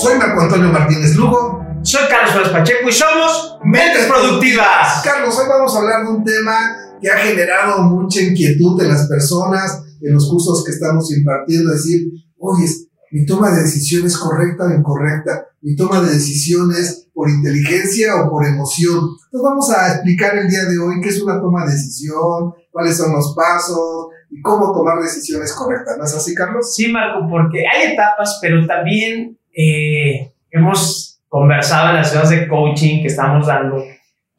Soy Marco Antonio Martínez Lugo. Soy Carlos Flores Pacheco y somos Mentes Productivas. Carlos, hoy vamos a hablar de un tema que ha generado mucha inquietud en las personas, en los cursos que estamos impartiendo, decir, oye, mi toma de decisión es correcta o incorrecta, mi toma de decisiones por inteligencia o por emoción. Entonces vamos a explicar el día de hoy qué es una toma de decisión, cuáles son los pasos y cómo tomar decisiones correctas. ¿No es así, Carlos? Sí, Marco, porque hay etapas, pero también eh, hemos conversado en las ciudades de coaching que estamos dando,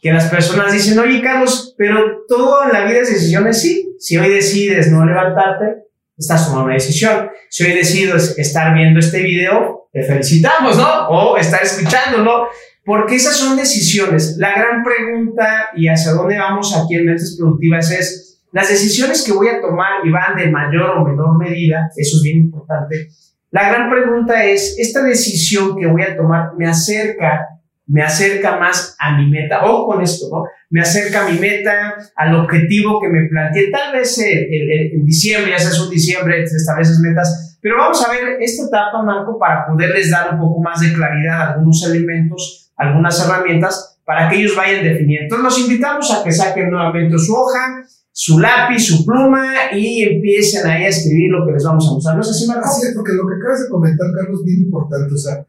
que las personas dicen, oye, Carlos, pero todo en la vida es decisiones, sí. Si hoy decides no levantarte, estás tomando una decisión. Si hoy decides estar viendo este video, te felicitamos, ¿no? O estar escuchándolo, porque esas son decisiones. La gran pregunta y hacia dónde vamos aquí en Mentes Productivas es, las decisiones que voy a tomar y van de mayor o menor medida, eso es bien importante. La gran pregunta es, ¿esta decisión que voy a tomar me acerca me acerca más a mi meta. Ojo con esto, ¿no? Me acerca a mi meta, al objetivo que me planteé. Tal vez en diciembre, ya sea un diciembre, estableces metas. Pero vamos a ver esta etapa, Marco, para poderles dar un poco más de claridad algunos elementos, algunas herramientas, para que ellos vayan definiendo. Entonces, los invitamos a que saquen nuevamente su hoja, su lápiz, su pluma y empiecen ahí a escribir lo que les vamos a mostrar. ¿No es así, Marco? Así es, porque lo que acabas de comentar, Carlos, es bien importante. O sea,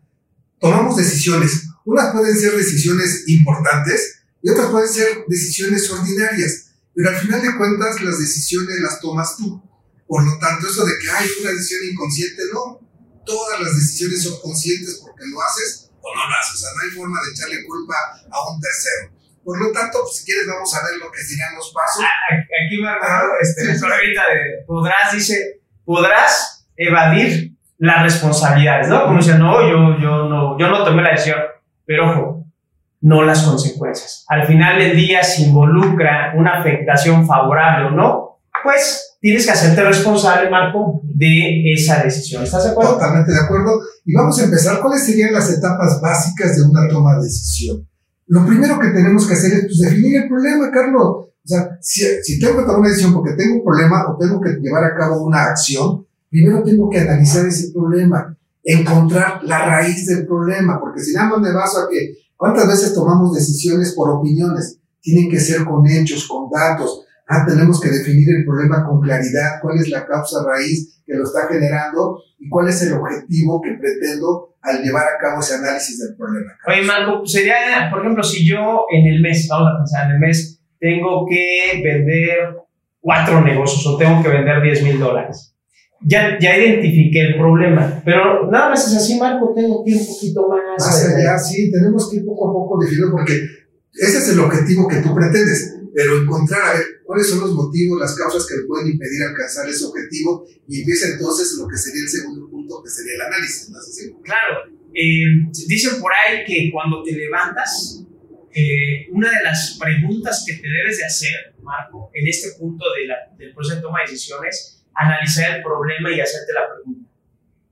tomamos decisiones unas pueden ser decisiones importantes y otras pueden ser decisiones ordinarias, pero al final de cuentas las decisiones las tomas tú. Por lo tanto, eso de que hay una decisión inconsciente, no. Todas las decisiones son conscientes porque lo haces o no lo haces. O sea, no hay forma de echarle culpa a un tercero. Por lo tanto, pues, si quieres, vamos a ver lo que serían los pasos. Ah, aquí va ah, este, sí, de podrás, dice, podrás evadir las responsabilidades, ¿no? Como dice, no, yo, yo, no, yo no tomé la decisión pero ojo, no las consecuencias. Al final del día, si involucra una afectación favorable o no, pues tienes que hacerte responsable, Marco, de esa decisión. ¿Estás de acuerdo? Totalmente de acuerdo. Y vamos a empezar. ¿Cuáles serían las etapas básicas de una toma de decisión? Lo primero que tenemos que hacer es pues, definir el problema, Carlos. O sea, si, si tengo que tomar una decisión porque tengo un problema o tengo que llevar a cabo una acción, primero tengo que analizar ese problema encontrar la raíz del problema, porque si nada más me baso a que cuántas veces tomamos decisiones por opiniones, tienen que ser con hechos, con datos. Ah, tenemos que definir el problema con claridad, cuál es la causa raíz que lo está generando y cuál es el objetivo que pretendo al llevar a cabo ese análisis del problema. Oye, Marco, sería, por ejemplo, si yo en el mes, vamos a pensar en el mes, tengo que vender cuatro negocios o tengo que vender 10 mil dólares ya, ya identifiqué el problema, pero nada más es así, Marco, tengo que ir un poquito más. Más allá, sí, tenemos que ir poco a poco definiendo, porque ese es el objetivo que tú pretendes, pero encontrar a ver cuáles son los motivos, las causas que pueden impedir alcanzar ese objetivo, y empieza entonces lo que sería el segundo punto, que sería el análisis, ¿no? Claro, eh, dicen por ahí que cuando te levantas, eh, una de las preguntas que te debes de hacer, Marco, en este punto de la, del proceso de toma de decisiones, analizar el problema y hacerte la pregunta.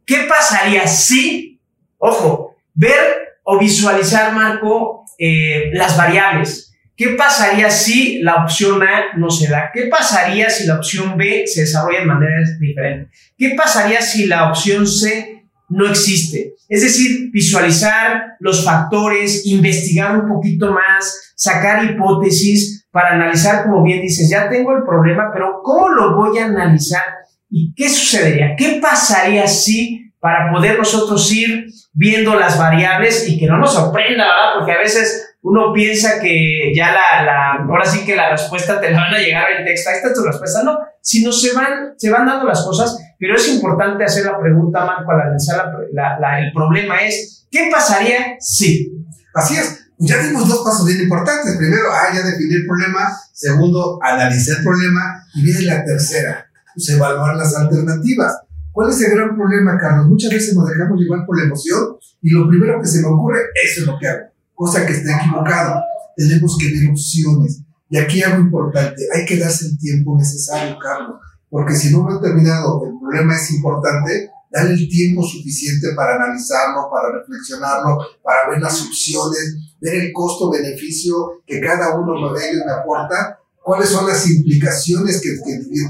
¿Qué pasaría si, ojo, ver o visualizar, Marco, eh, las variables? ¿Qué pasaría si la opción A no se da? ¿Qué pasaría si la opción B se desarrolla de maneras diferentes? ¿Qué pasaría si la opción C no existe? Es decir, visualizar los factores, investigar un poquito más, sacar hipótesis para analizar, como bien dices, ya tengo el problema, pero ¿cómo lo voy a analizar? ¿Y qué sucedería? ¿Qué pasaría si para poder nosotros ir viendo las variables y que no nos sorprenda, ¿verdad? Porque a veces uno piensa que ya la, ahora que la respuesta te la van a llegar en texto, ahí está tu respuesta, no, sino se van, se van dando las cosas, pero es importante hacer la pregunta, Marco, al analizar la, el problema es, ¿qué pasaría si? Así es, ya dimos dos pasos bien importantes. Primero, ah, ya definir el problema. Segundo, analizar el problema. Y viene la tercera, pues evaluar las alternativas. ¿Cuál es el gran problema, Carlos? Muchas veces nos dejamos llevar por la emoción y lo primero que se me ocurre, eso es lo que hago. Cosa que está equivocado. Tenemos que ver opciones. Y aquí algo importante, hay que darse el tiempo necesario, Carlos. Porque si no lo he terminado, el problema es importante, darle el tiempo suficiente para analizarlo, para reflexionarlo, para ver las opciones, ver el costo-beneficio que cada uno de ellos me aporta, cuáles son las implicaciones que,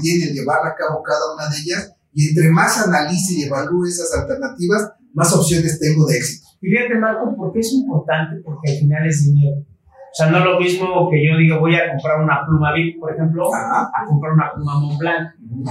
tiene llevar a cabo cada una de ellas, y entre más analice y evalúe esas alternativas, más opciones tengo de éxito. Y fíjate, Marco, ¿por qué es importante? Porque al final es dinero. O sea, no es lo mismo que yo diga voy a comprar una pluma Bic, por ejemplo, a comprar una pluma Montblanc.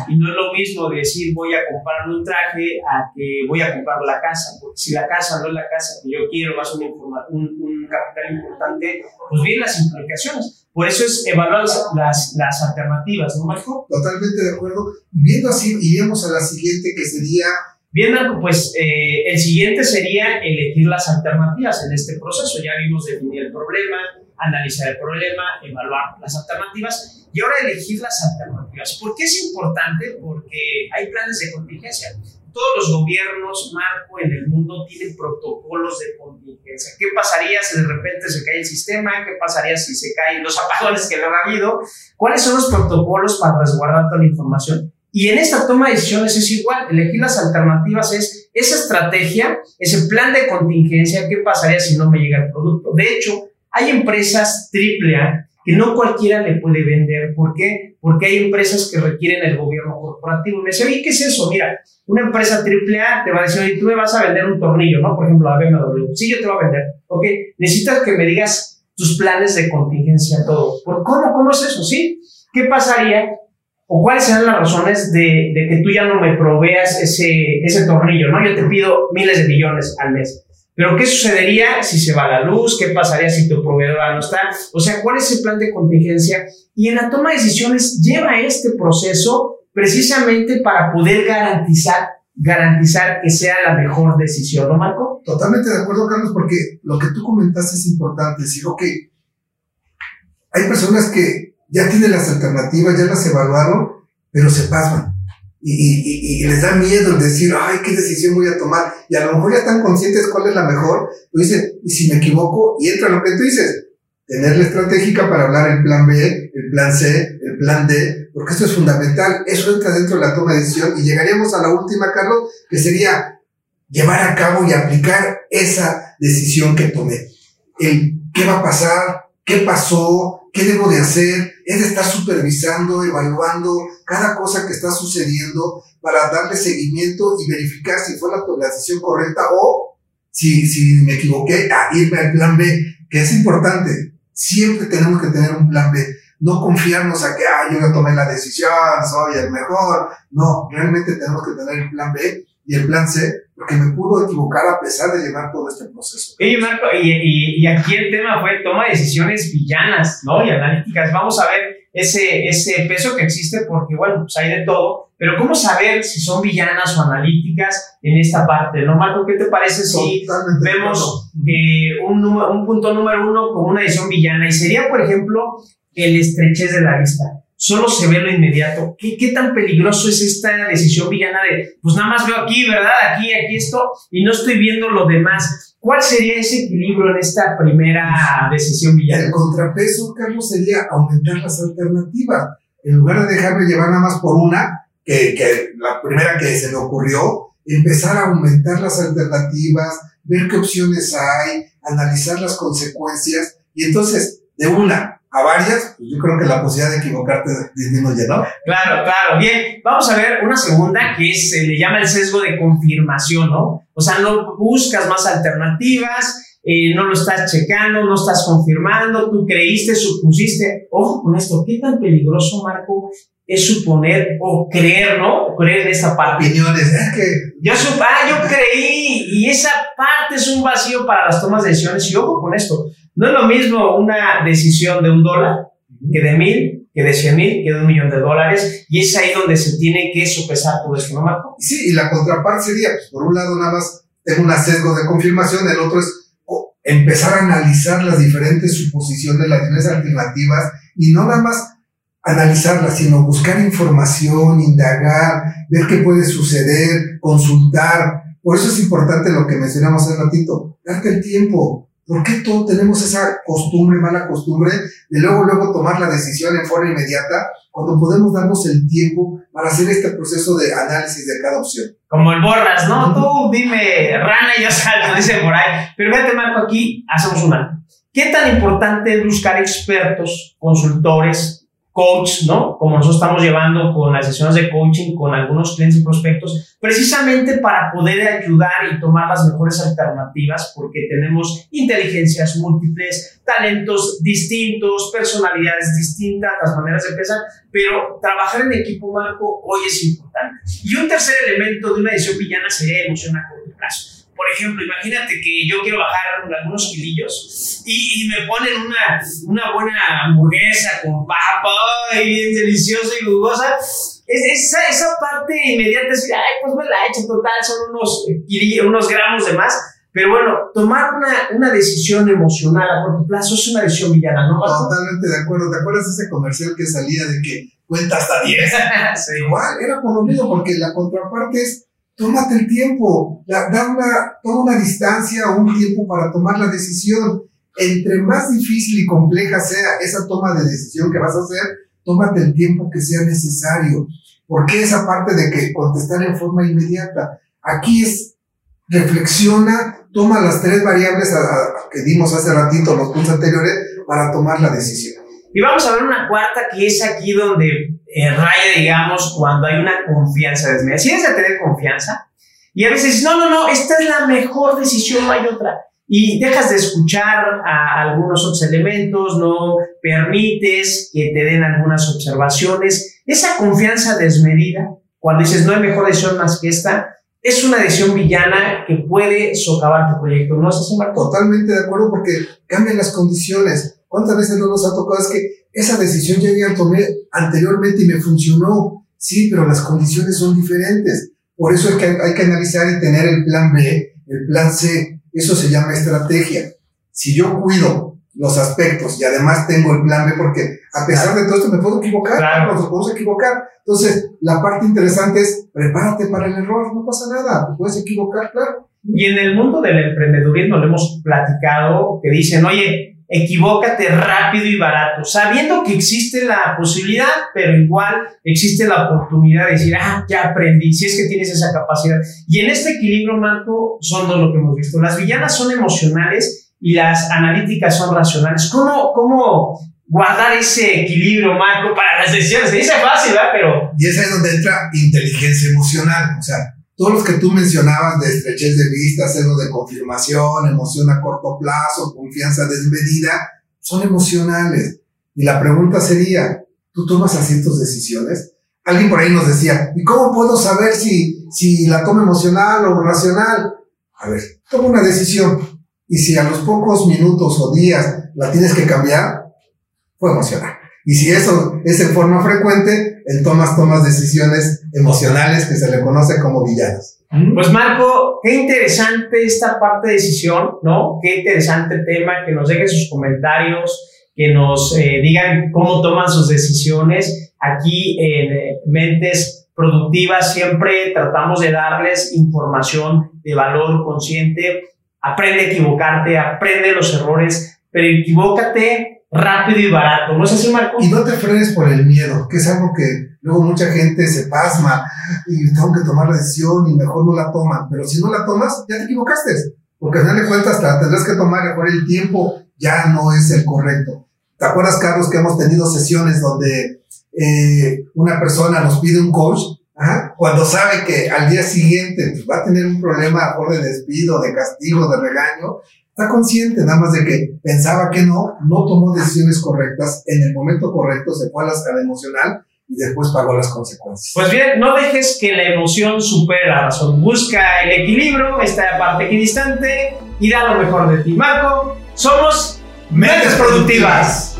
Y no es lo mismo decir voy a comprar un traje a que voy a comprar la casa. Porque si la casa no es la casa que yo quiero, a ser un, un, capital importante, pues bien las implicaciones. Por eso es evaluar las, las alternativas, ¿no, Marco? Totalmente de acuerdo. Viendo así, iríamos a la siguiente que sería Bien, Marco, pues eh, el siguiente sería elegir las alternativas en este proceso. Ya vimos definir el problema, analizar el problema, evaluar las alternativas y ahora elegir las alternativas. ¿Por qué es importante? Porque hay planes de contingencia. Todos los gobiernos, Marco, en el mundo tienen protocolos de contingencia. ¿Qué pasaría si de repente se cae el sistema? ¿Qué pasaría si se caen los apagones que lo ha habido? ¿Cuáles son los protocolos para resguardar toda la información? Y en esta toma de decisiones es igual, elegir las alternativas es esa estrategia, ese plan de contingencia, ¿qué pasaría si no me llega el producto? De hecho, hay empresas AAA que no cualquiera le puede vender. ¿Por qué? Porque hay empresas que requieren el gobierno corporativo. Me dice, oye, ¿qué es eso? Mira, una empresa AAA te va a decir, oye, tú me vas a vender un tornillo, ¿no? Por ejemplo, a BMW. Sí, yo te voy a vender. Ok, necesitas que me digas tus planes de contingencia, todo. ¿Por cómo? ¿Cómo es eso? ¿Sí? ¿Qué pasaría? ¿O cuáles serán las razones de, de que tú ya no me proveas ese, ese tornillo, ¿no? Yo te pido miles de millones al mes. Pero ¿qué sucedería si se va la luz? ¿Qué pasaría si tu proveedor no está? O sea, ¿cuál es el plan de contingencia? Y en la toma de decisiones lleva este proceso precisamente para poder garantizar garantizar que sea la mejor decisión, ¿no, Marco? Totalmente de acuerdo, Carlos, porque lo que tú comentaste es importante. Decir, ok, hay personas que ya tienen las alternativas, ya las evaluaron, pero se pasan. Y, les da miedo el decir, ay, ¿qué decisión voy a tomar? Y a lo mejor ya están conscientes cuál es la mejor, pues dicen, y si me equivoco, y entra lo que tú dices, tener la estratégica para hablar el plan B, el plan C, el plan D, porque esto es fundamental, eso entra dentro de la toma de decisión. Y llegaríamos a la última, Carlos, que sería llevar a cabo y aplicar esa decisión que tomé. El qué va a pasar, qué pasó, qué debo de hacer, es estar supervisando, evaluando cada cosa que está sucediendo para darle seguimiento y verificar si fue la, decisión correcta o si, si me equivoqué, a irme al plan B, que es importante. Siempre tenemos que tener un plan B. No confiarnos a que, ah, yo ya tomé la decisión, soy el mejor. No, realmente tenemos que tener el plan B y el plan C porque me pudo equivocar a pesar de llevar todo este proceso. Oye, Marco, y, y, aquí el tema fue toma de decisiones villanas, ¿no? Y analíticas. Vamos a ver ese, ese peso que existe porque, bueno, pues hay de todo, pero ¿cómo saber si son villanas o analíticas en esta parte, ¿no, Marco? ¿Qué te parece si vemos eh, un, un punto número uno como una decisión villana? Y sería, por ejemplo, el estrechez de la vista solo se ve lo inmediato. ¿Qué, ¿Qué, tan peligroso es esta decisión villana de, pues nada más veo aquí, ¿verdad? Aquí, aquí esto, y no estoy viendo lo demás? ¿Cuál sería ese equilibrio en esta primera decisión villana? El contrapeso, Carlos, sería aumentar las alternativas. En lugar de dejarme llevar nada más por una, que, que la primera que se me ocurrió, empezar a aumentar las alternativas, ver qué opciones hay, analizar las consecuencias, y entonces, de una, a varias, pues yo creo que la posibilidad de equivocarte disminuye, ¿no? Claro, claro. Bien, vamos a ver una segunda que se le llama el sesgo de confirmación, ¿no? O sea, no buscas más alternativas, eh, no lo estás checando, no estás confirmando, tú creíste, supusiste. Ojo con esto, ¿qué tan peligroso, Marco, es suponer o creer, ¿no? creer en esta parte. Opiniones, es que... Yo, ah, yo creí y esa parte es un vacío para las tomas de decisiones y ojo con esto. No es lo mismo una decisión de un dólar que de mil, que de cien mil, que de un millón de dólares, y es ahí donde se tiene que sopesar todo esto, ¿no, Marco? Sí, y la contraparte sería, pues, por un lado nada más tengo un sesgo de confirmación, el otro es empezar a analizar las diferentes suposiciones, las diferentes alternativas, y no nada más analizarlas, sino buscar información, indagar, ver qué puede suceder, consultar. Por eso es importante lo que mencionamos hace ratito, darte el tiempo, ¿Por qué todos tenemos esa costumbre, mala costumbre, de luego, luego tomar la decisión en forma inmediata, cuando podemos darnos el tiempo para hacer este proceso de análisis de cada opción? Como el borras, ¿no? Tú dime rana y yo salgo, dice por ahí. Pero fíjate, Marco, aquí hacemos una. ¿Qué tan importante es buscar expertos, consultores, coach, ¿no? Como nosotros estamos llevando con las sesiones de coaching con algunos clientes y prospectos, precisamente para poder ayudar y tomar las mejores alternativas, porque tenemos inteligencias múltiples, talentos distintos, personalidades distintas, las maneras de pensar, pero trabajar en equipo, Marco, hoy es importante. Y un tercer elemento de una decisión villana sería emoción a corto plazo por ejemplo, imagínate que yo quiero bajar algunos kilillos y, me ponen una, una buena hamburguesa con papa y bien deliciosa y jugosa. esa, esa parte inmediata es, ay, pues me la he hecho total, son unos, unos gramos de más. Pero bueno, tomar una, una, decisión emocional a corto plazo es una decisión villana, ¿no? Totalmente de acuerdo. ¿Te acuerdas de ese comercial que salía de que cuenta hasta 10? Igual, era por lo mismo, porque la contraparte es tómate el tiempo, da, una, toma una distancia o un tiempo para tomar la decisión. Entre más difícil y compleja sea esa toma de decisión que vas a hacer, tómate el tiempo que sea necesario. Porque esa parte de que contestar en forma inmediata? Aquí es, reflexiona, toma las tres variables que dimos hace ratito, los puntos anteriores, para tomar la decisión. Y vamos a ver una cuarta que es aquí donde eh, raya, digamos, cuando hay una confianza desmedida. Si debes de tener confianza y a veces, no, no, no, esta es la mejor decisión, no hay otra. Y dejas de escuchar a algunos otros elementos, no permites que te den algunas observaciones. Esa confianza desmedida, cuando dices no hay mejor decisión más que esta, es una decisión villana que puede socavar tu proyecto. ¿No es así, Marco? Totalmente de acuerdo porque cambian las condiciones ¿Cuántas veces no nos ha tocado? Es que esa decisión ya la tomé anteriormente y me funcionó. Sí, pero las condiciones son diferentes. Por eso es que hay que analizar y tener el plan B, el plan C. Eso se llama estrategia. Si yo cuido los aspectos y además tengo el plan B, porque a pesar de todo esto me puedo equivocar, claro. nos podemos equivocar. Entonces, la parte interesante es prepárate para el error, no pasa nada, te puedes equivocar, claro. Y en el mundo del emprendedurismo lo hemos platicado, que dicen, oye, equivócate rápido y barato, sabiendo que existe la posibilidad, pero igual existe la oportunidad de decir, ah, ya aprendí, si es que tienes esa capacidad. Y en este equilibrio, Marco, son dos lo que hemos visto. Las villanas son emocionales y las analíticas son racionales. ¿Cómo, cómo guardar ese equilibrio, Marco, para las decisiones? Se dice fácil, ¿verdad? Pero... Y esa es donde entra inteligencia emocional, o sea, todos los que tú mencionabas de estrechez de vista, celo de confirmación, emoción a corto plazo, confianza desmedida, son emocionales. Y la pregunta sería, ¿tú tomas así tus decisiones? Alguien por ahí nos decía, ¿y cómo puedo saber si, si la tomo emocional o racional? A ver, toma una decisión. Y si a los pocos minutos o días la tienes que cambiar, fue emocional. Y si eso es en forma frecuente, en tomas tomas decisiones emocionales que se le conoce como villanas. Pues Marco, qué interesante esta parte de decisión, ¿no? Qué interesante tema, que nos dejen sus comentarios, que nos eh, digan cómo toman sus decisiones. Aquí en eh, Mentes Productivas siempre tratamos de darles información de valor consciente. Aprende a equivocarte, aprende los errores, pero equivócate rápido y barato. ¿No es así, Marco? Y no te frenes por el miedo, que es algo que luego mucha gente se pasma y tengo que tomar la decisión y mejor no la toman. Pero si no la tomas, ya te equivocaste. Porque al final de cuentas tendrás que tomar mejor el tiempo ya no es el correcto. ¿Te acuerdas, Carlos, que hemos tenido sesiones donde eh, una persona nos pide un coach? cuando sabe que al día siguiente pues, va a tener un problema por de despido, de castigo, de regaño, está consciente nada más de que pensaba que no, no tomó decisiones correctas, en el momento correcto se fue a la escala emocional y después pagó las consecuencias. Pues bien, no dejes que la emoción supere la razón. Busca el equilibrio, esta parte equidistante y da lo mejor de ti. Marco, somos Mentes Productivas.